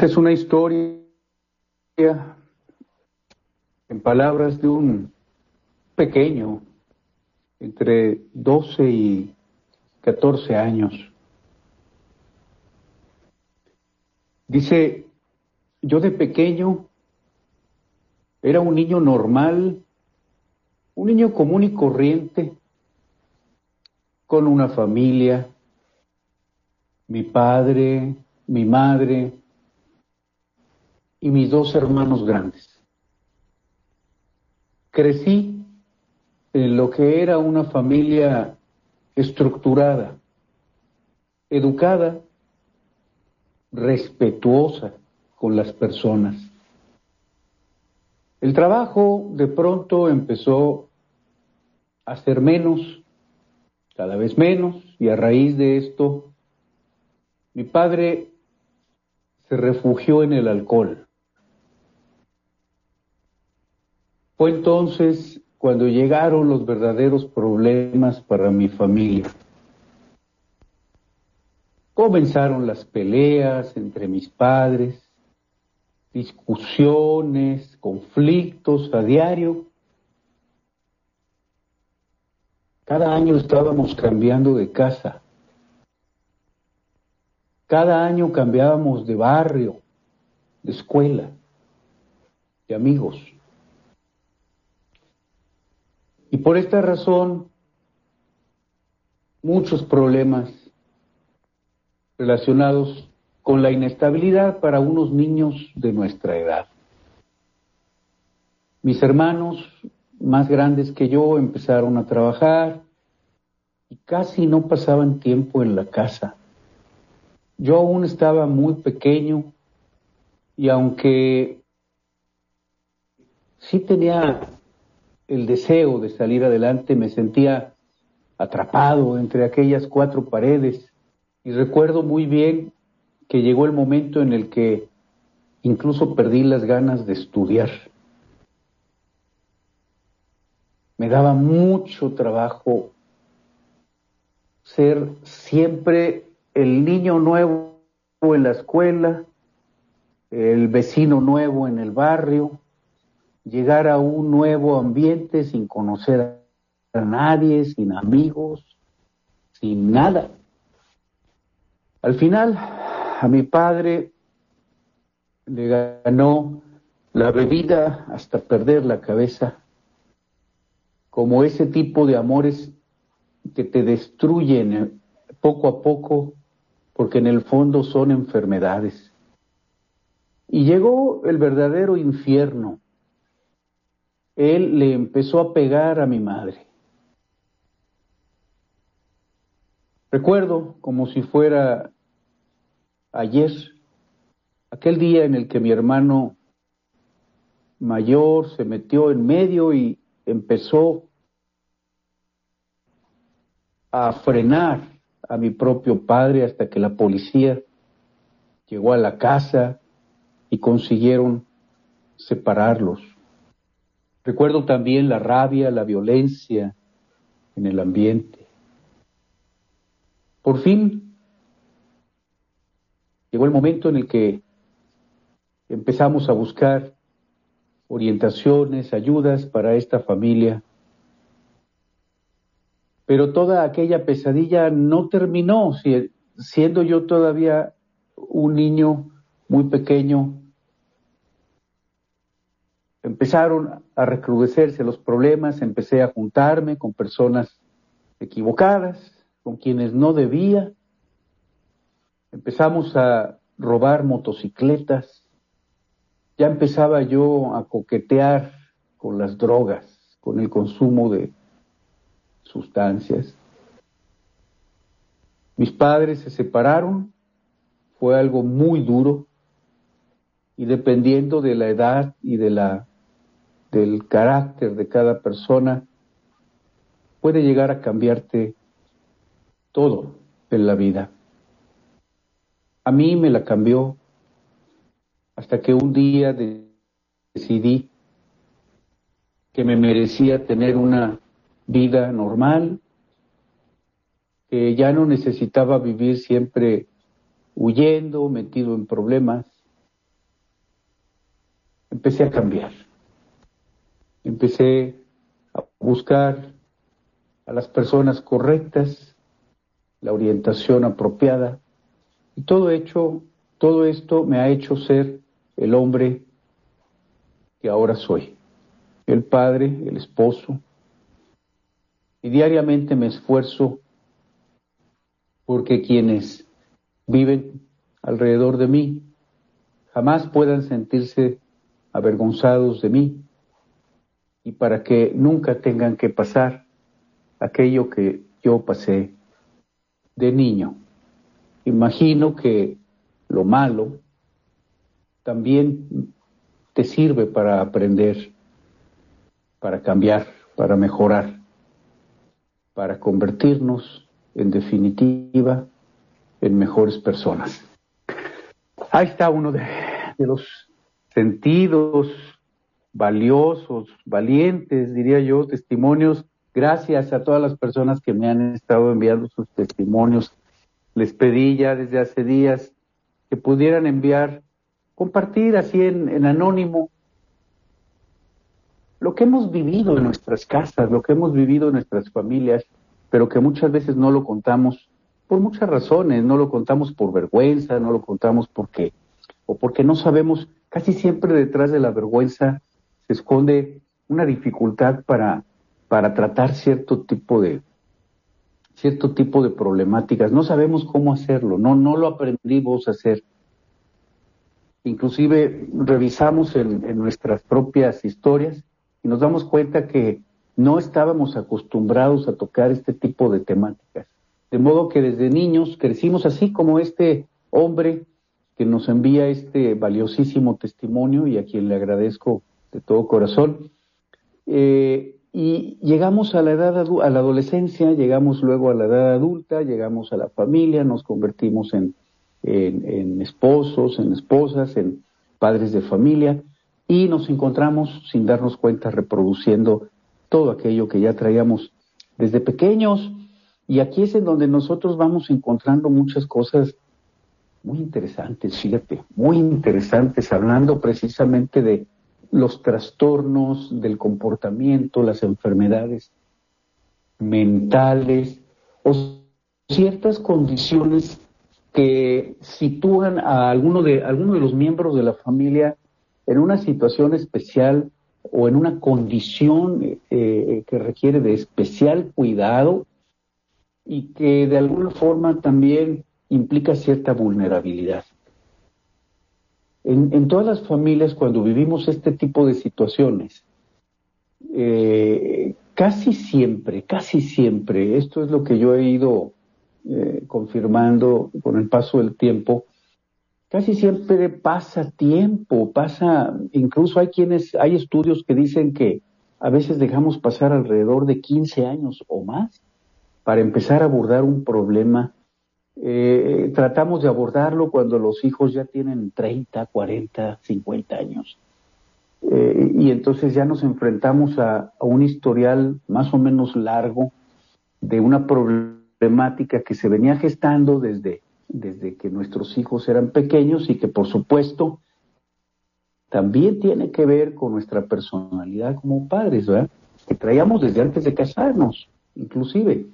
Esta es una historia en palabras de un pequeño entre 12 y 14 años. Dice, yo de pequeño era un niño normal, un niño común y corriente, con una familia, mi padre, mi madre, y mis dos hermanos grandes. Crecí en lo que era una familia estructurada, educada, respetuosa con las personas. El trabajo de pronto empezó a ser menos, cada vez menos, y a raíz de esto, mi padre se refugió en el alcohol. Fue entonces cuando llegaron los verdaderos problemas para mi familia. Comenzaron las peleas entre mis padres, discusiones, conflictos a diario. Cada año estábamos cambiando de casa. Cada año cambiábamos de barrio, de escuela, de amigos. Y por esta razón, muchos problemas relacionados con la inestabilidad para unos niños de nuestra edad. Mis hermanos más grandes que yo empezaron a trabajar y casi no pasaban tiempo en la casa. Yo aún estaba muy pequeño y aunque sí tenía el deseo de salir adelante, me sentía atrapado entre aquellas cuatro paredes y recuerdo muy bien que llegó el momento en el que incluso perdí las ganas de estudiar. Me daba mucho trabajo ser siempre el niño nuevo en la escuela, el vecino nuevo en el barrio, llegar a un nuevo ambiente sin conocer a nadie, sin amigos, sin nada. Al final, a mi padre le ganó la bebida hasta perder la cabeza, como ese tipo de amores que te destruyen poco a poco, porque en el fondo son enfermedades. Y llegó el verdadero infierno, él le empezó a pegar a mi madre. Recuerdo como si fuera ayer, aquel día en el que mi hermano mayor se metió en medio y empezó a frenar a mi propio padre hasta que la policía llegó a la casa y consiguieron separarlos. Recuerdo también la rabia, la violencia en el ambiente. Por fin llegó el momento en el que empezamos a buscar orientaciones, ayudas para esta familia. Pero toda aquella pesadilla no terminó, siendo yo todavía un niño muy pequeño, empezaron a recrudecerse los problemas, empecé a juntarme con personas equivocadas, con quienes no debía. Empezamos a robar motocicletas. Ya empezaba yo a coquetear con las drogas, con el consumo de sustancias. Mis padres se separaron, fue algo muy duro y dependiendo de la edad y de la del carácter de cada persona, puede llegar a cambiarte todo en la vida. A mí me la cambió hasta que un día decidí que me merecía tener una vida normal, que ya no necesitaba vivir siempre huyendo, metido en problemas. Empecé a cambiar. Empecé a buscar a las personas correctas, la orientación apropiada. Y todo hecho, todo esto me ha hecho ser el hombre que ahora soy, el padre, el esposo. Y diariamente me esfuerzo porque quienes viven alrededor de mí jamás puedan sentirse avergonzados de mí y para que nunca tengan que pasar aquello que yo pasé de niño. Imagino que lo malo también te sirve para aprender, para cambiar, para mejorar, para convertirnos, en definitiva, en mejores personas. Ahí está uno de, los sentidos valiosos, valientes, diría yo, testimonios Gracias a todas las personas que me han estado enviando sus testimonios. Les pedí ya desde hace días que pudieran enviar, compartir así en, anónimo lo que hemos vivido en nuestras casas, lo que hemos vivido en nuestras familias, pero que muchas veces no lo contamos por muchas razones, no lo contamos por vergüenza, no lo contamos porque o porque no sabemos, casi siempre detrás de la vergüenza esconde una dificultad para para tratar cierto tipo de cierto tipo de problemáticas. No sabemos cómo hacerlo, no, no lo aprendimos a hacer. Inclusive revisamos en, en nuestras propias historias y nos damos cuenta que no estábamos acostumbrados a tocar este tipo de temáticas. De modo que desde niños crecimos así como este hombre que nos envía este valiosísimo testimonio y a quien le agradezco de todo corazón. Eh, y llegamos a la edad a la adolescencia, llegamos luego a la edad adulta, llegamos a la familia, nos convertimos en, en, esposos, en esposas, en padres de familia y nos encontramos sin darnos cuenta reproduciendo todo aquello que ya traíamos desde pequeños. Y aquí es en donde nosotros vamos encontrando muchas cosas muy interesantes, fíjate, muy interesantes, hablando precisamente de los trastornos del comportamiento, las enfermedades mentales o ciertas condiciones que sitúan a alguno de, alguno de los miembros de la familia en una situación especial o en una condición eh, que requiere de especial cuidado y que de alguna forma también implica cierta vulnerabilidad. En, todas las familias, cuando vivimos este tipo de situaciones, eh, casi siempre, casi siempre, esto es lo que yo he ido eh, confirmando con el paso del tiempo, casi siempre pasa tiempo, pasa, incluso hay quienes, hay estudios que dicen que a veces dejamos pasar alrededor de 15 años o más para empezar a abordar un problema eh, tratamos de abordarlo cuando los hijos ya tienen 30, 40, 50 años. Eh, y entonces ya nos enfrentamos a, un historial más o menos largo de una problemática que se venía gestando desde, desde que nuestros hijos eran pequeños y que por supuesto también tiene que ver con nuestra personalidad como padres, ¿verdad? Que traíamos desde antes de casarnos, inclusive.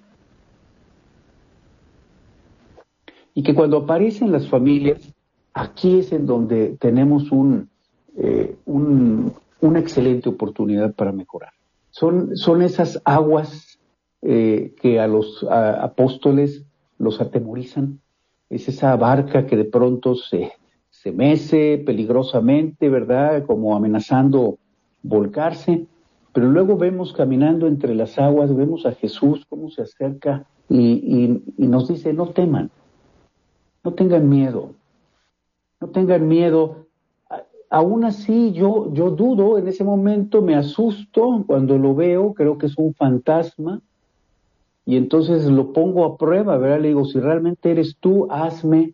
Y que cuando aparecen las familias, aquí es en donde tenemos un, eh, una excelente oportunidad para mejorar. Son, son esas aguas eh, que a los apóstoles los atemorizan. Es esa barca que de pronto se, se mece peligrosamente, ¿verdad? Como amenazando volcarse. Pero luego vemos caminando entre las aguas, vemos a Jesús cómo se acerca y nos dice, no teman, no tengan miedo, no tengan miedo. Aún así, yo, yo dudo en ese momento, me asusto cuando lo veo, creo que es un fantasma, y entonces lo pongo a prueba, ¿verdad? Le digo, si realmente eres tú, hazme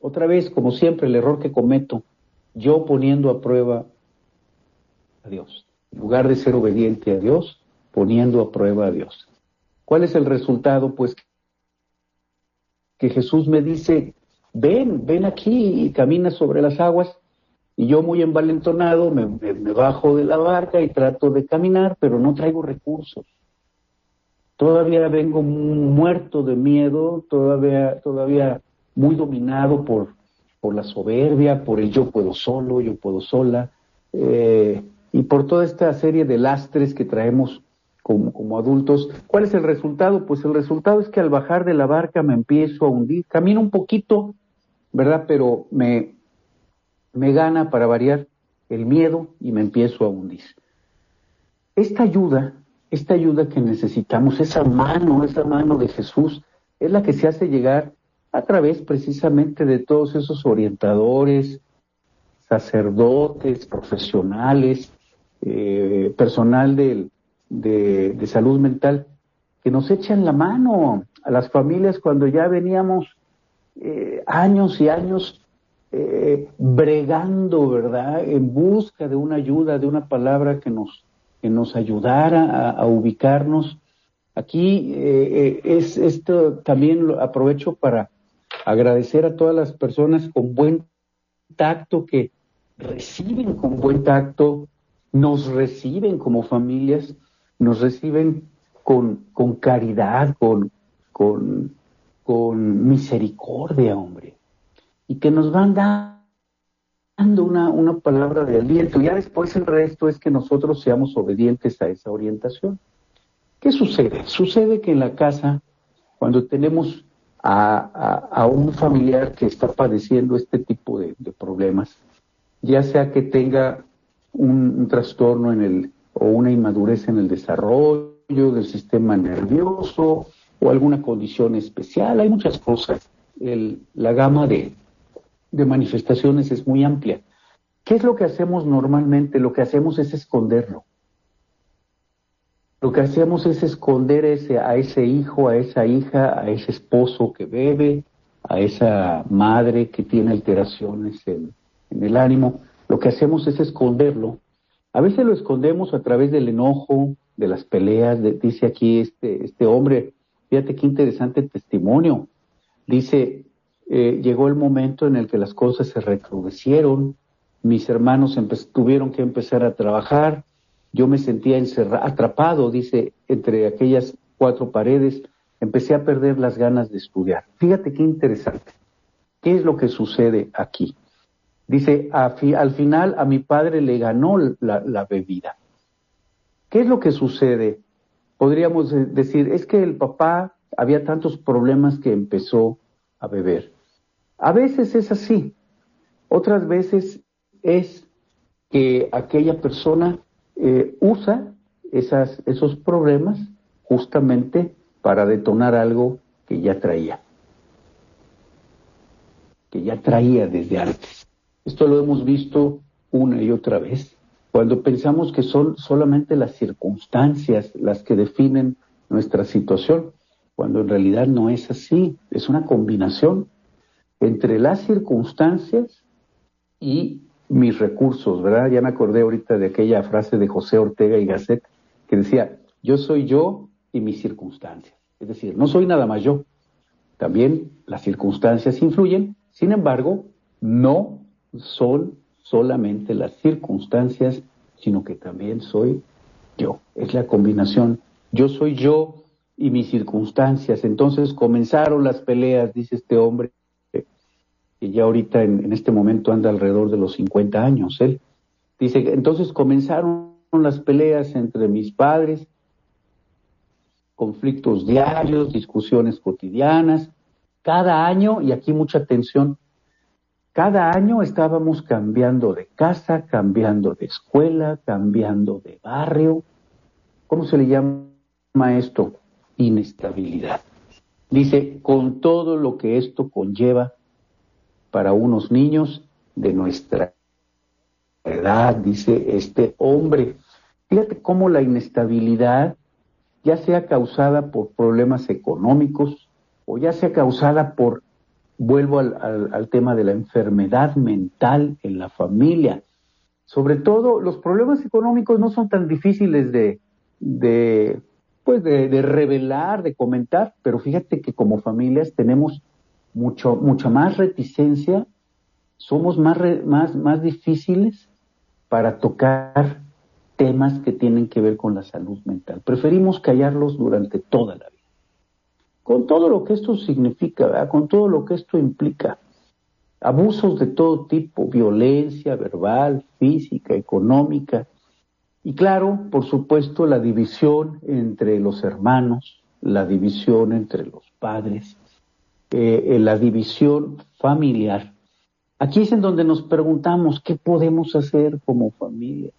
otra vez, como siempre, el error que cometo, yo poniendo a prueba a Dios. En lugar de ser obediente a Dios, poniendo a prueba a Dios. ¿Cuál es el resultado? Pues que Jesús me dice, ven, ven aquí y camina sobre las aguas. Y yo muy envalentonado me, bajo de la barca y trato de caminar, pero no traigo recursos. Todavía vengo muerto de miedo, todavía, todavía muy dominado por, por la soberbia, por el yo puedo solo, yo puedo sola. Eh, y por toda esta serie de lastres que traemos como, como, adultos. ¿Cuál es el resultado? Pues el resultado es que al bajar de la barca me empiezo a hundir. Camino un poquito, ¿verdad? Pero me, me gana para variar el miedo y me empiezo a hundir. Esta ayuda, esta ayuda que necesitamos, esa mano, esa mano de Jesús, es la que se hace llegar a través precisamente de todos esos orientadores, sacerdotes, profesionales, eh, personal de, de, salud mental, que nos echan la mano a las familias cuando ya veníamos eh, años y años eh, bregando, ¿verdad? En busca de una ayuda, de una palabra que nos, que nos ayudara a, ubicarnos. Aquí es esto también aprovecho para agradecer a todas las personas con buen tacto que reciben con buen tacto nos reciben como familias, nos reciben con, con caridad, con, con, con misericordia, hombre, y que nos van dando una, una palabra de aliento. Ya después el resto es que nosotros seamos obedientes a esa orientación. ¿Qué sucede? Sucede que en la casa, cuando tenemos a, a, un familiar que está padeciendo este tipo de, problemas, ya sea que tenga un, trastorno en el, o una inmadurez en el desarrollo del sistema nervioso o alguna condición especial. Hay muchas cosas. El, la gama de, de manifestaciones es muy amplia. ¿Qué es lo que hacemos normalmente? Lo que hacemos es esconderlo. Lo que hacemos es esconder ese, a ese hijo, a esa hija, a ese esposo que bebe, a esa madre que tiene alteraciones en, en el ánimo lo que hacemos es esconderlo. A veces lo escondemos a través del enojo, de las peleas, dice aquí este, este hombre, fíjate qué interesante testimonio. Dice, eh, llegó el momento en el que las cosas se recrudecieron, mis hermanos tuvieron que empezar a trabajar, yo me sentía atrapado, dice, entre aquellas cuatro paredes, empecé a perder las ganas de estudiar. Fíjate qué interesante. ¿Qué es lo que sucede aquí? Dice, al final a mi padre le ganó la, bebida. ¿Qué es lo que sucede? Podríamos decir, es que el papá había tantos problemas que empezó a beber. A veces es así, otras veces es que aquella persona eh, usa esas, esos problemas justamente para detonar algo que ya traía, que ya traía desde antes. Esto lo hemos visto una y otra vez. Cuando pensamos que son solamente las circunstancias las que definen nuestra situación, cuando en realidad no es así, es una combinación entre las circunstancias y mis recursos, ¿verdad? Ya me acordé ahorita de aquella frase de José Ortega y Gasset que decía, yo soy yo y mis circunstancias. Es decir, no soy nada más yo. También las circunstancias influyen, sin embargo, no son solamente las circunstancias, sino que también soy yo. Es la combinación. Yo soy yo y mis circunstancias. Entonces comenzaron las peleas, dice este hombre, que ya ahorita en, este momento anda alrededor de los 50 años. Él dice, entonces comenzaron las peleas entre mis padres, conflictos diarios, discusiones cotidianas. Cada año, y aquí mucha atención, cada año estábamos cambiando de casa, cambiando de escuela, cambiando de barrio. ¿Cómo se le llama esto? Inestabilidad. Dice, con todo lo que esto conlleva para unos niños de nuestra edad, dice este hombre. Fíjate cómo la inestabilidad, ya sea causada por problemas económicos o ya sea causada por, vuelvo al, tema de la enfermedad mental en la familia. Sobre todo, los problemas económicos no son tan difíciles de, de pues de, revelar, de comentar, pero fíjate que como familias tenemos mucho, mucha más reticencia, somos más, más, más difíciles para tocar temas que tienen que ver con la salud mental. Preferimos callarlos durante toda la vida. Con todo lo que esto significa, con todo lo que esto implica. Abusos de todo tipo, violencia verbal, física, económica, y claro, por supuesto, la división entre los hermanos, la división entre los padres, eh, eh, la división familiar. Aquí es en donde nos preguntamos qué podemos hacer como familias.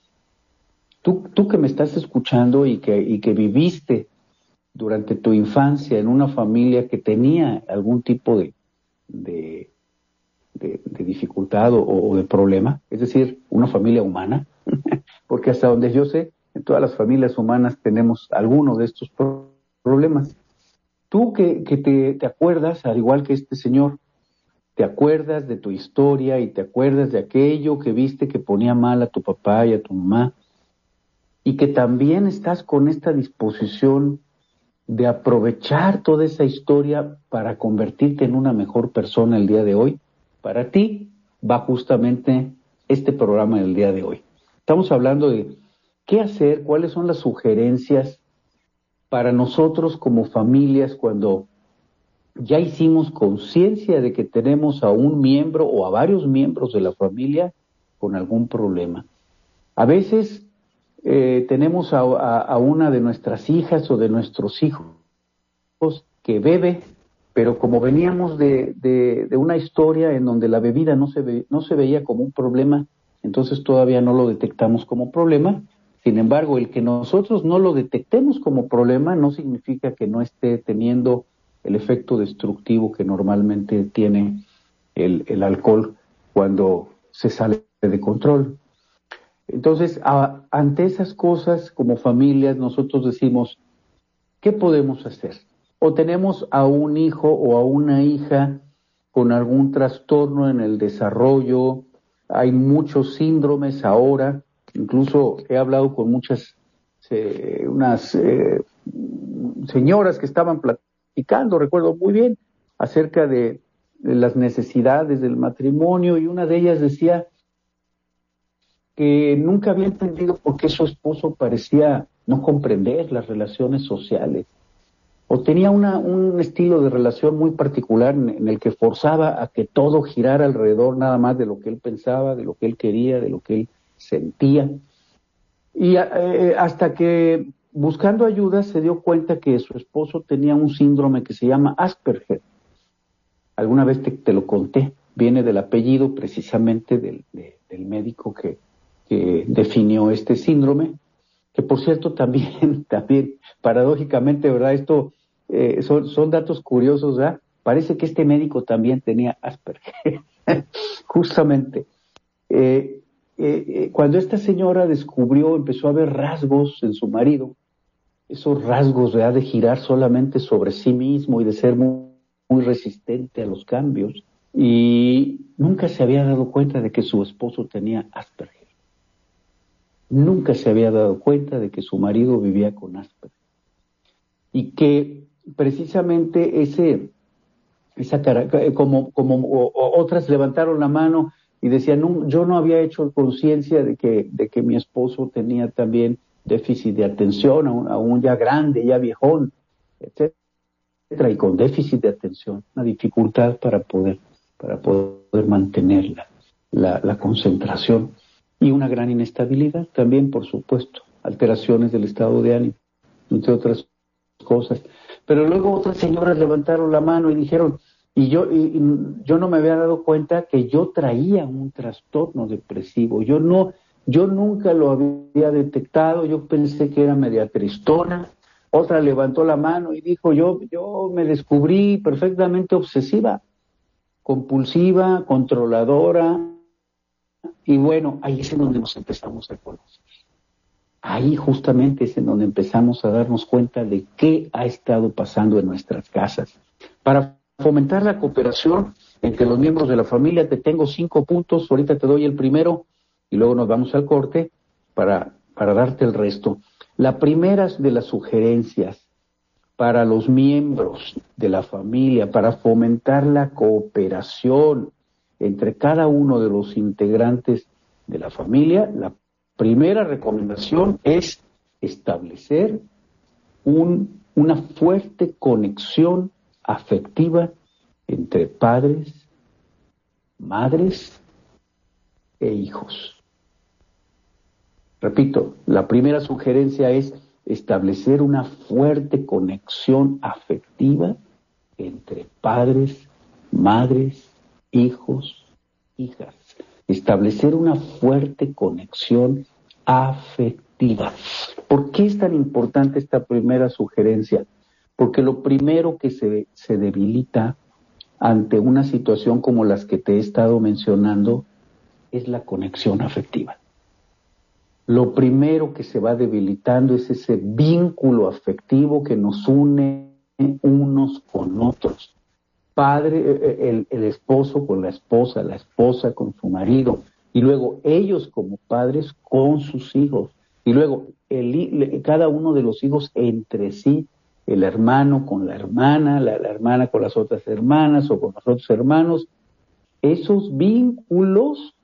Tú, tú que me estás escuchando y que, y que viviste durante tu infancia en una familia que tenía algún tipo de, de, dificultad o de problema, es decir, una familia humana, porque hasta donde yo sé, en todas las familias humanas tenemos alguno de estos problemas. Tú que, te, te acuerdas, al igual que este señor, te acuerdas de tu historia y te acuerdas de aquello que viste que ponía mal a tu papá y a tu mamá, y que también estás con esta disposición de aprovechar toda esa historia para convertirte en una mejor persona el día de hoy, para ti va justamente este programa del día de hoy. Estamos hablando de qué hacer, cuáles son las sugerencias para nosotros como familias cuando ya hicimos conciencia de que tenemos a un miembro o a varios miembros de la familia con algún problema. A veces eh, tenemos a, una de nuestras hijas o de nuestros hijos que bebe, pero como veníamos de, una historia en donde la bebida no se, no se veía como un problema, entonces todavía no lo detectamos como problema. Sin embargo, el que nosotros no lo detectemos como problema no significa que no esté teniendo el efecto destructivo que normalmente tiene el, alcohol cuando se sale de control. Entonces, ante esas cosas, como familias, nosotros decimos, ¿qué podemos hacer? O tenemos a un hijo o a una hija con algún trastorno en el desarrollo, hay muchos síndromes ahora, incluso he hablado con muchas, eh, unas eh, señoras que estaban platicando, recuerdo muy bien, acerca de, las necesidades del matrimonio y una de ellas decía que nunca había entendido por qué su esposo parecía no comprender las relaciones sociales o tenía un estilo de relación muy particular en, el que forzaba a que todo girara alrededor nada más de lo que él pensaba, de lo que él quería, de lo que él sentía. Y eh, hasta que buscando ayuda se dio cuenta que su esposo tenía un síndrome que se llama Asperger. Alguna vez te, lo conté, viene del apellido precisamente del, del médico que, que definió este síndrome, que por cierto también, también paradójicamente, ¿verdad? Esto eh, son, son datos curiosos, ¿verdad? Parece que este médico también tenía Asperger, justamente. Eh, eh, cuando esta señora descubrió, empezó a ver rasgos en su marido, esos rasgos de girar solamente sobre sí mismo y de ser muy, muy resistente a los cambios, y nunca se había dado cuenta de que su esposo tenía Asperger. Nunca se había dado cuenta de que su marido vivía con Asperger. Y que precisamente ese, esa eh, como, como otras levantaron la mano y decían, no, yo no había hecho conciencia de que, de que mi esposo tenía también déficit de atención, aún, ya grande, ya viejón, etcétera, y con déficit de atención, una dificultad para poder, para poder mantener la, la concentración y una gran inestabilidad también, por supuesto, alteraciones del estado de ánimo, entre otras cosas. Pero luego otras señoras levantaron la mano y dijeron, y yo, y, yo no me había dado cuenta que yo traía un trastorno depresivo. Yo no, yo nunca lo había detectado, yo pensé que era media tristona. Otra levantó la mano y dijo, yo, yo me descubrí perfectamente obsesiva, compulsiva, controladora. Y bueno, ahí es en donde nos empezamos a conocer. Ahí justamente es en donde empezamos a darnos cuenta de qué ha estado pasando en nuestras casas. Para fomentar la cooperación entre los miembros de la familia, te tengo cinco puntos, ahorita te doy el primero y luego nos vamos al corte para, para darte el resto. La primera de las sugerencias para los miembros de la familia, para fomentar la cooperación entre cada uno de los integrantes de la familia, la primera recomendación es establecer un, una fuerte conexión afectiva entre padres, madres e hijos. Repito, la primera sugerencia es establecer una fuerte conexión afectiva entre padres, madres, hijos, hijas establecer una fuerte conexión afectiva. ¿Por qué es tan importante esta primera sugerencia? Porque lo primero que se, se debilita ante una situación como las que te he estado mencionando es la conexión afectiva. Lo primero que se va debilitando es ese vínculo afectivo que nos une unos con otros padre, eh, eh, el, esposo con la esposa, la esposa con su marido, y luego ellos como padres con sus hijos, y luego el, cada uno de los hijos entre sí, el hermano con la hermana, la, hermana con las otras hermanas o con los otros hermanos, esos vínculos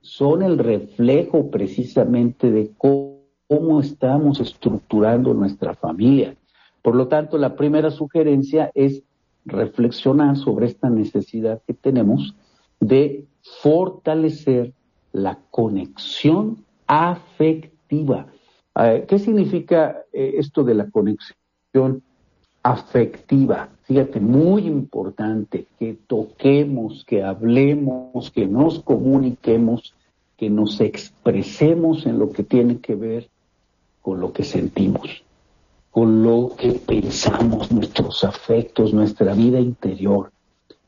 son el reflejo precisamente de cómo estamos estructurando nuestra familia. Por lo tanto, la primera sugerencia es reflexionar sobre esta necesidad que tenemos de fortalecer la conexión afectiva. ¿Qué significa eh, esto de la conexión afectiva? Fíjate, muy importante que toquemos, que hablemos, que nos comuniquemos, que nos expresemos en lo que tiene que ver con lo que sentimos con lo que pensamos, nuestros afectos, nuestra vida interior,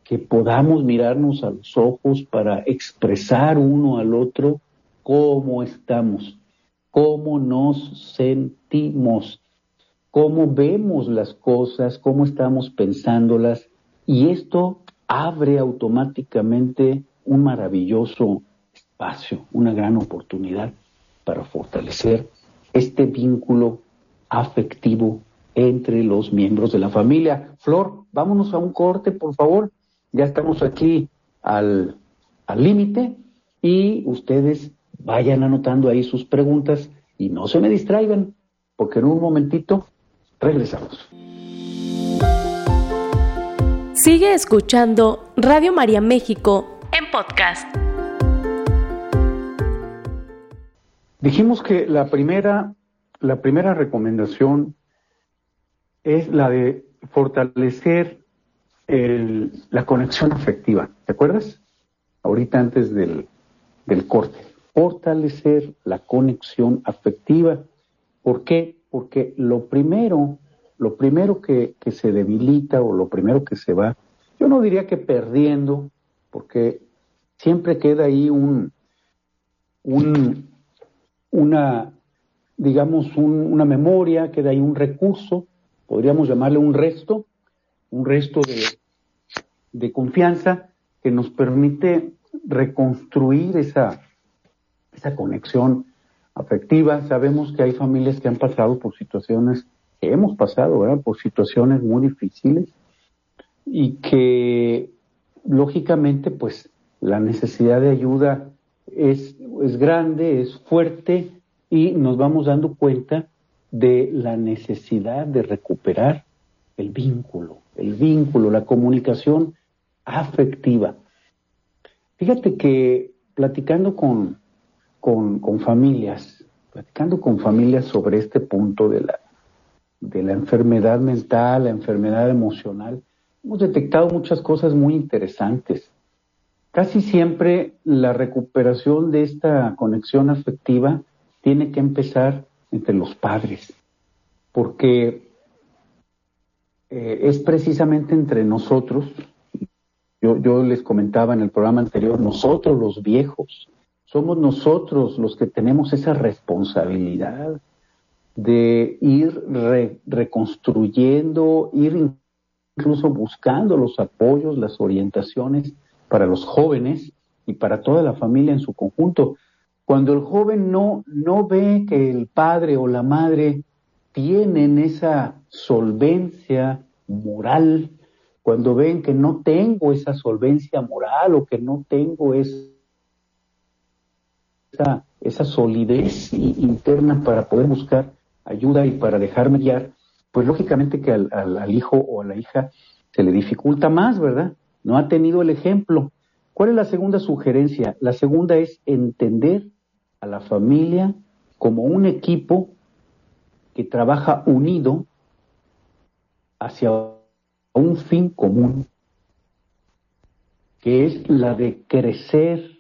que podamos mirarnos a los ojos para expresar uno al otro cómo estamos, cómo nos sentimos, cómo vemos las cosas, cómo estamos pensándolas, y esto abre automáticamente un maravilloso espacio, una gran oportunidad para fortalecer este vínculo afectivo entre los miembros de la familia. Flor, vámonos a un corte, por favor. Ya estamos aquí al límite y ustedes vayan anotando ahí sus preguntas y no se me distraigan, porque en un momentito regresamos. Sigue escuchando Radio María México en podcast. Dijimos que la primera la primera recomendación es la de fortalecer la conexión afectiva. ¿Te acuerdas? Ahorita antes del, corte. Fortalecer la conexión afectiva. ¿Por qué? Porque lo primero, lo primero que, que se debilita o lo primero que se va, yo no diría que perdiendo, porque siempre queda ahí un, un, una, digamos, una memoria, queda ahí un recurso, podríamos llamarle un resto, un resto de, confianza que nos permite reconstruir esa, esa conexión afectiva. Sabemos que hay familias que han pasado por situaciones, que hemos pasado, ¿verdad? por situaciones muy difíciles y que lógicamente pues la necesidad de ayuda es, es grande, es fuerte y nos vamos dando cuenta de la necesidad de recuperar el vínculo, el vínculo, la comunicación afectiva. Fíjate que platicando con, con, familias, platicando con familias sobre este punto de la, de la enfermedad mental, la enfermedad emocional, hemos detectado muchas cosas muy interesantes. Casi siempre la recuperación de esta conexión afectiva tiene que empezar entre los padres, porque eh, es precisamente entre nosotros, yo, yo les comentaba en el programa anterior, nosotros los viejos, somos nosotros los que tenemos esa responsabilidad de ir reconstruyendo, ir incluso buscando los apoyos, las orientaciones para los jóvenes y para toda la familia en su conjunto. Cuando el joven no, no ve que el padre o la madre tienen esa solvencia moral, cuando ven que no tengo esa solvencia moral o que no tengo esa, esa solidez interna para poder buscar ayuda y para dejarme guiar, pues lógicamente que al, hijo o a la hija se le dificulta más, ¿verdad? No ha tenido el ejemplo. ¿Cuál es la segunda sugerencia? La segunda es entender a la familia como un equipo que trabaja unido hacia un fin común, que es la de crecer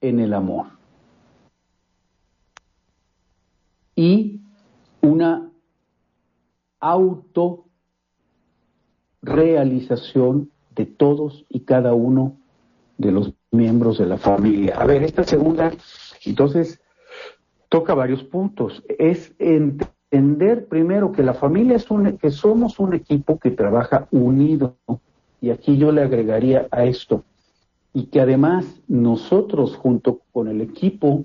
en el amor. Y una autorrealización de todos y cada uno de los miembros de la familia. A ver, esta segunda, entonces, toca varios puntos. Es entender primero que la familia es un, que somos un equipo que trabaja unido. Y aquí yo le agregaría a esto. Y que además nosotros, junto con el equipo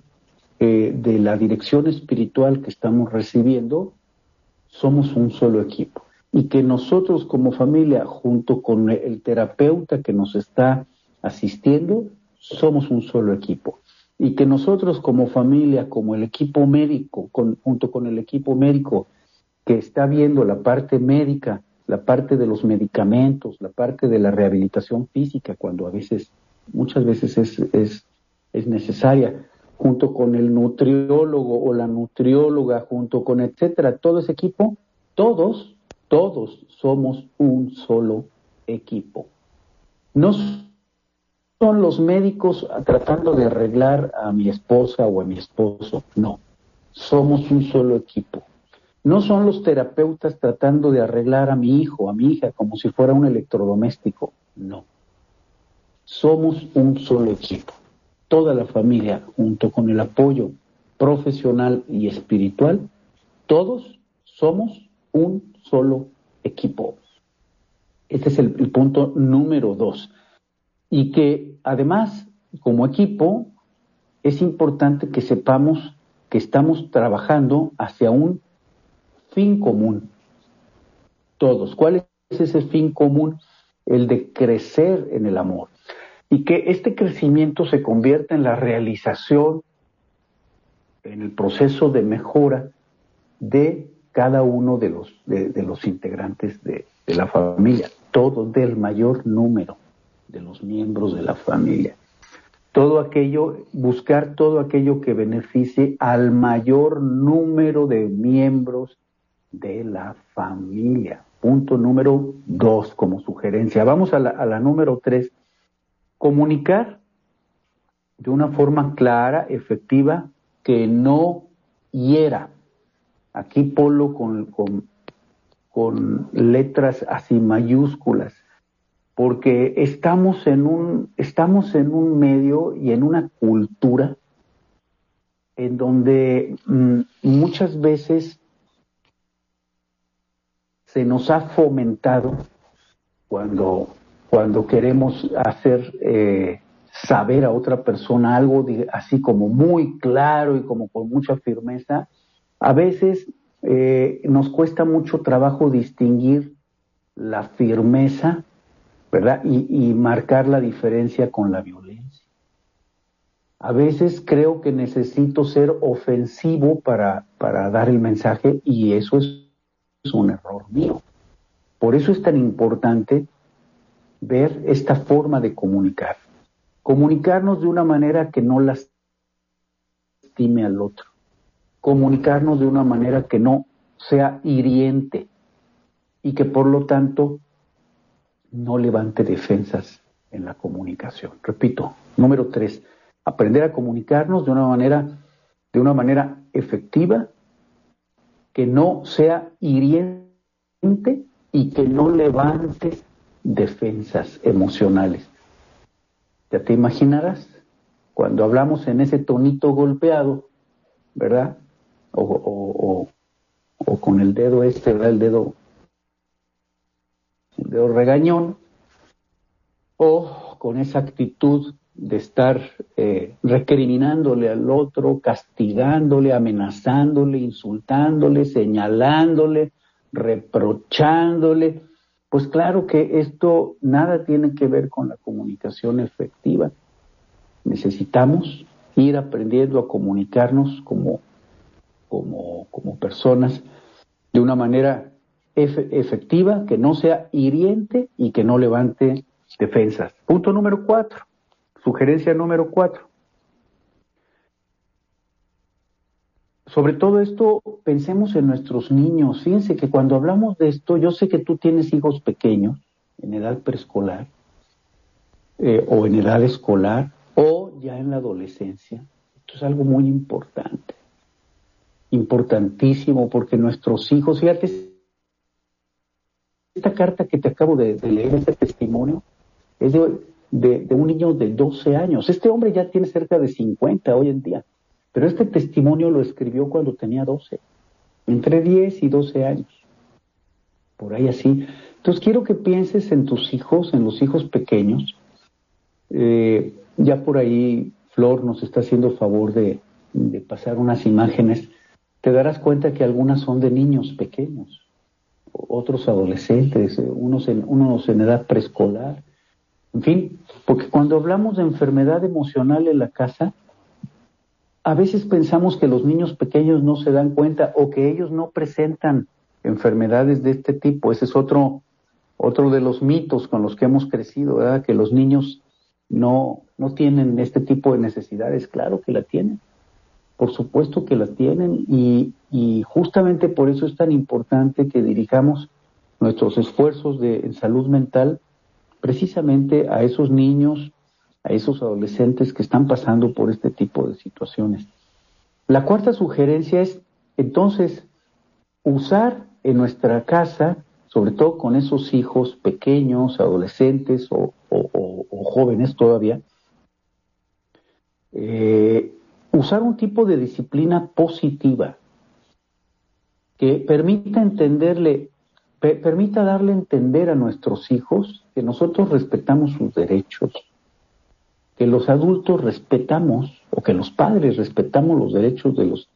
eh, de la dirección espiritual que estamos recibiendo, somos un solo equipo y que nosotros como familia, junto con el terapeuta que nos está asistiendo, somos un solo equipo. Y que nosotros como familia, como el equipo médico, junto con el equipo médico que está viendo la parte médica, la parte de los medicamentos, la parte de la rehabilitación física, cuando a veces, muchas veces es, es, es necesaria, junto con el nutriólogo o la nutrióloga, junto con etcétera, todo ese equipo, todos, todos somos un solo equipo. No son los médicos tratando de arreglar a mi esposa o a mi esposo, no, somos un solo equipo. No son los terapeutas tratando de arreglar a mi hijo, a mi hija, como si fuera un electrodoméstico, no. Somos un solo equipo toda la familia, junto con el apoyo profesional y espiritual, todos somos un solo equipo. Este es el, punto número dos. Y que además, como equipo, es importante que sepamos que estamos trabajando hacia un fin común. Todos. ¿Cuál es ese fin común? El de crecer en el amor y que este crecimiento se convierta en la realización, en el proceso de mejora de cada uno de los, de, los integrantes de, de la familia, todo del mayor número de los miembros de la familia. Todo aquello, buscar todo aquello que beneficie al mayor número de miembros de la familia. Punto número dos como sugerencia. Vamos a la, número tres Comunicar de una forma clara, efectiva, que no hiera. Aquí polo con, con, letras así mayúsculas, porque estamos en un, estamos en un medio y en una cultura en donde mm, muchas veces se nos ha fomentado cuando cuando queremos hacer eh, saber a otra persona algo así como muy claro y como con mucha firmeza, a veces eh, nos cuesta mucho trabajo distinguir la firmeza, ¿verdad? Y, marcar la diferencia con la violencia. A veces creo que necesito ser ofensivo para, para dar el mensaje y eso es un error mío. Por eso es tan importante ver esta forma de comunicar. Comunicarnos de una manera que no lastime al otro. Comunicarnos de una manera que no sea hiriente y que por lo tanto no levante defensas en la comunicación. Repito, número tres, aprender a comunicarnos de una manera, de una manera efectiva, que no sea hiriente y que no levante defensas emocionales. Ya te imaginarás, cuando hablamos en ese tonito golpeado, ¿verdad? O, con el dedo este, ¿verdad? El dedo, dedo regañón, o con esa actitud de estar eh, recriminándole al otro, castigándole, amenazándole, insultándole, señalándole, reprochándole, pues claro que esto nada tiene que ver con la comunicación efectiva. Necesitamos ir aprendiendo a comunicarnos como, como, como personas de una manera efectiva, que no sea hiriente y que no levante defensas. Punto número cuatro, sugerencia número cuatro. Sobre todo esto, pensemos en nuestros niños. Fíjense que cuando hablamos de esto, yo sé que tú tienes hijos pequeños, en edad preescolar, eh, o en edad escolar, o ya en la adolescencia. Esto es algo muy importante, importantísimo, porque nuestros hijos, fíjate, esta carta que te acabo de, leer, este testimonio, es de, de, un niño de 12 años. Este hombre ya tiene cerca de 50 hoy en día. Pero este testimonio lo escribió cuando tenía 12, entre 10 y 12 años, por ahí así. Entonces quiero que pienses en tus hijos, en los hijos pequeños. Eh, ya por ahí Flor nos está haciendo favor de, pasar unas imágenes. Te darás cuenta que algunas son de niños pequeños, otros adolescentes, unos en, unos en edad preescolar. En fin, porque cuando hablamos de enfermedad emocional en la casa, a veces pensamos que los niños pequeños no se dan cuenta o que ellos no presentan enfermedades de este tipo. Ese es otro, otro de los mitos con los que hemos crecido, ¿verdad? Que los niños no, no tienen este tipo de necesidades. Claro que la tienen. Por supuesto que la tienen y, y justamente por eso es tan importante que dirijamos nuestros esfuerzos de, en salud mental precisamente a esos niños a esos adolescentes que están pasando por este tipo de situaciones. La cuarta sugerencia es, entonces, usar en nuestra casa, sobre todo con esos hijos pequeños, adolescentes o, jóvenes todavía, eh, usar un tipo de disciplina positiva que permita entenderle, permita darle entender a nuestros hijos que nosotros respetamos sus derechos, que los adultos respetamos o que los padres respetamos los derechos de los,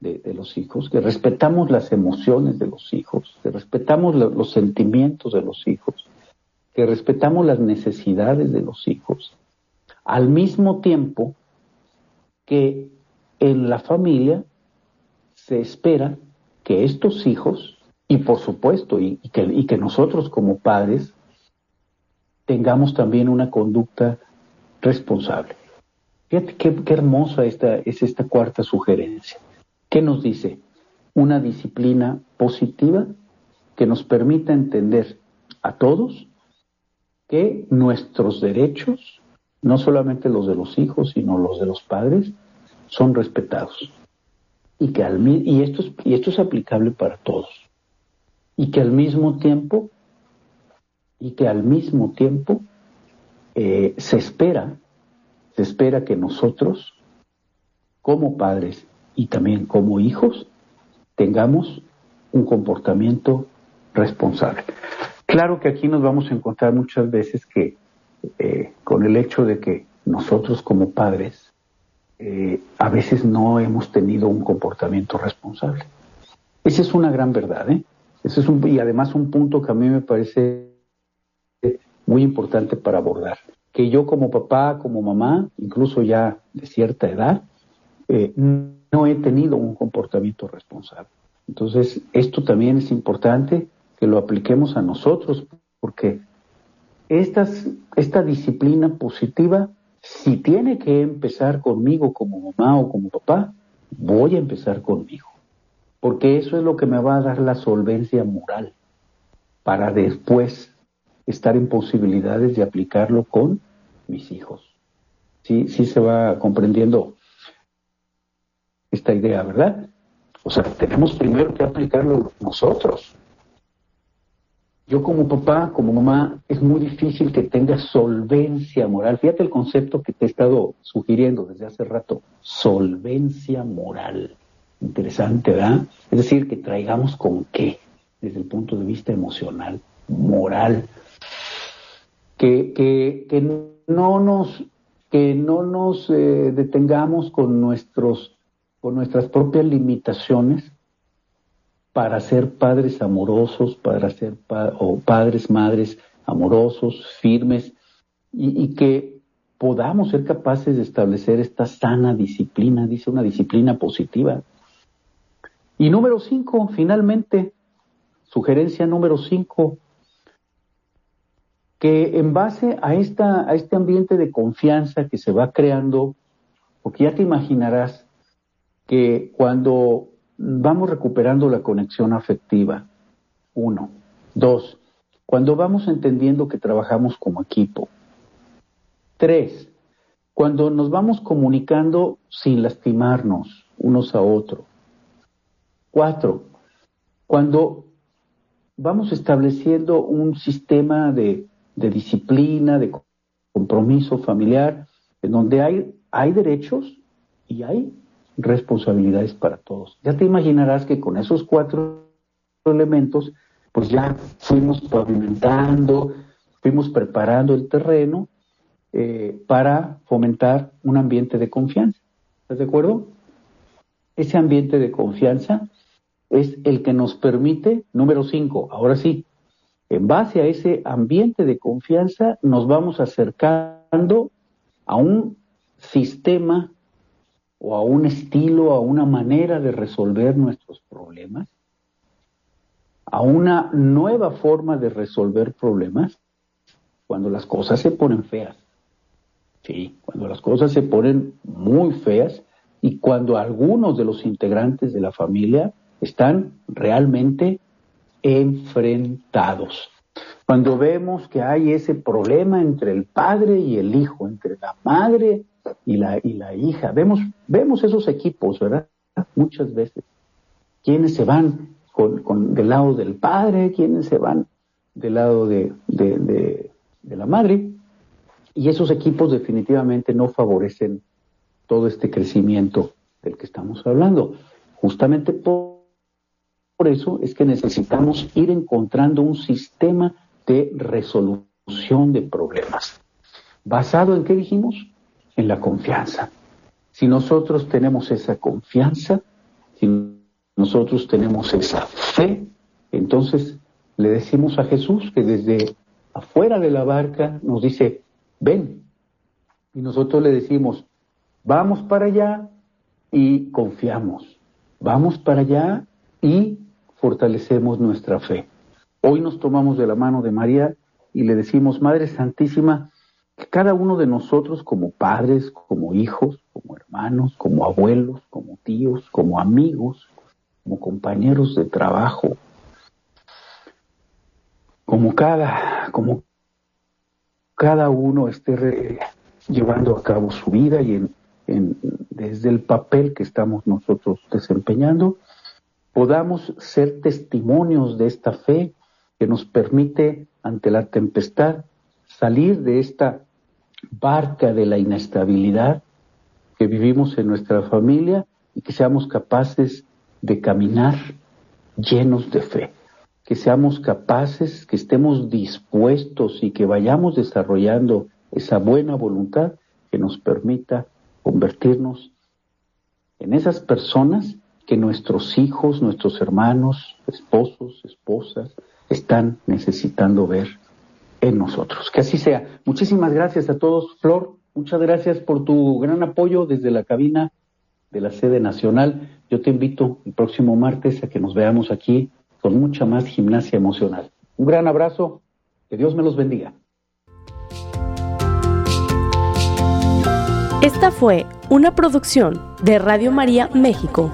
de, los hijos, que respetamos las emociones de los hijos, que respetamos los sentimientos de los hijos, que respetamos las necesidades de los hijos, al mismo tiempo que en la familia se espera que estos hijos, y por supuesto, y, que, nosotros como padres, tengamos también una conducta responsable. Fíjate qué, hermosa esta, es esta cuarta sugerencia. ¿Qué nos dice? Una disciplina positiva que nos permita entender a todos que nuestros derechos, no solamente los de los hijos, sino los de los padres, son respetados. Y, que al, y, esto es, y esto es aplicable para todos. Y que al mismo tiempo, y que al mismo tiempo eh, se espera, se espera que nosotros, como padres y también como hijos, tengamos un comportamiento responsable. Claro que aquí nos vamos a encontrar muchas veces que eh, con el hecho de que nosotros como padres eh, a veces no hemos tenido un comportamiento responsable. Esa es una gran verdad, ¿eh? Ese es un, y además un punto que a mí me parece muy importante para abordar. Que yo como papá, como mamá, incluso ya de cierta edad, eh, no he tenido un comportamiento responsable. Entonces, esto también es importante que lo apliquemos a nosotros, porque estas, esta disciplina positiva, si tiene que empezar conmigo como mamá o como papá, voy a empezar conmigo. porque eso es lo que me va a dar la solvencia moral para después estar en posibilidades de aplicarlo con mis hijos. Sí, sí se va comprendiendo esta idea, ¿verdad? O sea, tenemos primero que aplicarlo nosotros. Yo como papá, como mamá, es muy difícil que tenga solvencia moral. Fíjate el concepto que te he estado sugiriendo desde hace rato. Solvencia moral. Interesante, ¿verdad? Es decir, que traigamos con qué, desde el punto de vista emocional, moral. Que, que, que no nos, que no nos eh, detengamos con, nuestros, con nuestras propias limitaciones para ser padres amorosos, para ser o padres, madres amorosos, firmes, y, que podamos ser capaces de establecer esta sana disciplina, dice una disciplina positiva. Y número cinco, finalmente, sugerencia número cinco, que en base a, esta, a este ambiente de confianza que se va creando, porque ya te imaginarás que cuando vamos recuperando la conexión afectiva, uno, dos, cuando vamos entendiendo que trabajamos como equipo, tres, cuando nos vamos comunicando sin lastimarnos unos a otros, cuatro, cuando vamos estableciendo un sistema de de disciplina, de compromiso familiar, en donde hay, hay derechos y hay responsabilidades para todos. Ya te imaginarás que con esos cuatro elementos, pues ya fuimos pavimentando, fuimos preparando el terreno eh, para fomentar un ambiente de confianza. ¿Estás de acuerdo? Ese ambiente de confianza es el que nos permite, número cinco, ahora sí, en base a ese ambiente de confianza nos vamos acercando a un sistema o a un estilo, a una manera de resolver nuestros problemas, a una nueva forma de resolver problemas cuando las cosas se ponen feas. Sí, cuando las cosas se ponen muy feas y cuando algunos de los integrantes de la familia están realmente enfrentados. Cuando vemos que hay ese problema entre el padre y el hijo, entre la madre y la, y la hija, vemos, vemos esos equipos, ¿verdad? Muchas veces. Quienes se van con, del lado del padre, quienes se van del lado de, de, de la madre. Y esos equipos definitivamente no favorecen todo este crecimiento del que estamos hablando. Justamente por por eso es que necesitamos ir encontrando un sistema de resolución de problemas. ¿Basado en qué dijimos? En la confianza. Si nosotros tenemos esa confianza, si nosotros tenemos esa fe, entonces le decimos a Jesús que desde afuera de la barca nos dice, ven. Y nosotros le decimos, vamos para allá y confiamos. Vamos para allá y fortalecemos nuestra fe. Hoy nos tomamos de la mano de María y le decimos, Madre Santísima, que cada uno de nosotros como padres, como hijos, como hermanos, como abuelos, como tíos, como amigos, como compañeros de trabajo, como cada, como cada uno esté llevando a cabo su vida y en, desde el papel que estamos nosotros desempeñando, podamos ser testimonios de esta fe que nos permite ante la tempestad salir de esta barca de la inestabilidad que vivimos en nuestra familia y que seamos capaces de caminar llenos de fe, que seamos capaces, que estemos dispuestos y que vayamos desarrollando esa buena voluntad que nos permita convertirnos en esas personas que nuestros hijos, nuestros hermanos, esposos, esposas, están necesitando ver en nosotros. Que así sea. Muchísimas gracias a todos. Flor, muchas gracias por tu gran apoyo desde la cabina de la sede nacional. Yo te invito el próximo martes a que nos veamos aquí con mucha más gimnasia emocional. Un gran abrazo. Que Dios me los bendiga. Esta fue una producción de Radio María México.